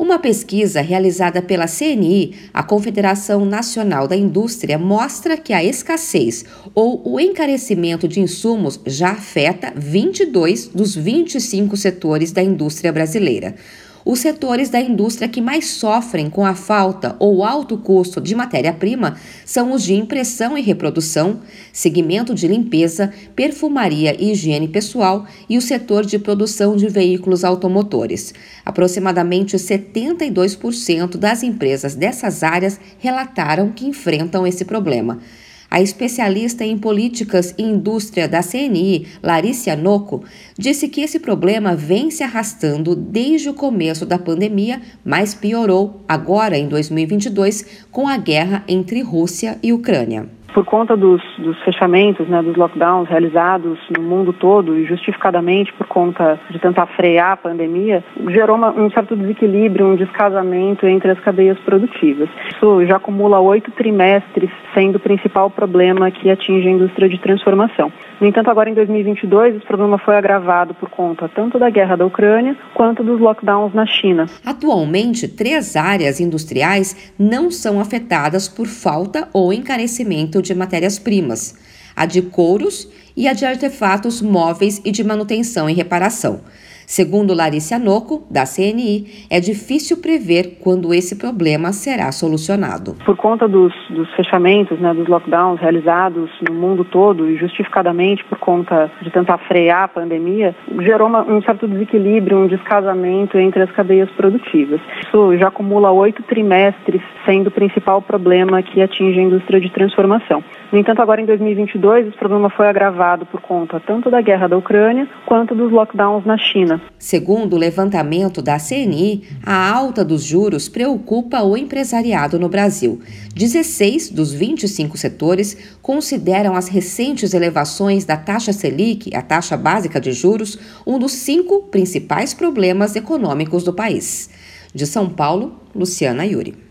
Uma pesquisa realizada pela CNI, a Confederação Nacional da Indústria, mostra que a escassez ou o encarecimento de insumos já afeta 22 dos 25 setores da indústria brasileira. Os setores da indústria que mais sofrem com a falta ou alto custo de matéria-prima são os de impressão e reprodução, segmento de limpeza, perfumaria e higiene pessoal e o setor de produção de veículos automotores. Aproximadamente 72% das empresas dessas áreas relataram que enfrentam esse problema. A especialista em políticas e indústria da CNI, Larissa Noco, disse que esse problema vem se arrastando desde o começo da pandemia, mas piorou agora em 2022 com a guerra entre Rússia e Ucrânia por conta dos, dos fechamentos, né, dos lockdowns realizados no mundo todo e justificadamente por conta de tentar frear a pandemia, gerou uma, um certo desequilíbrio, um descasamento entre as cadeias produtivas. Isso já acumula oito trimestres sendo o principal problema que atinge a indústria de transformação. No entanto, agora em 2022, esse problema foi agravado por conta tanto da guerra da Ucrânia quanto dos lockdowns na China. Atualmente, três áreas industriais não são afetadas por falta ou encarecimento de matérias-primas: a de couros e a de artefatos móveis e de manutenção e reparação. Segundo Larissa Noco, da CNI, é difícil prever quando esse problema será solucionado. Por conta dos, dos fechamentos, né, dos lockdowns realizados no mundo todo e justificadamente por conta de tentar frear a pandemia, gerou uma, um certo desequilíbrio, um descasamento entre as cadeias produtivas. Isso já acumula oito trimestres sendo o principal problema que atinge a indústria de transformação. No entanto, agora em 2022, esse problema foi agravado por conta tanto da guerra da Ucrânia quanto dos lockdowns na China. Segundo o levantamento da CNI, a alta dos juros preocupa o empresariado no Brasil. 16 dos 25 setores consideram as recentes elevações da taxa Selic, a taxa básica de juros, um dos cinco principais problemas econômicos do país. De São Paulo, Luciana Yuri.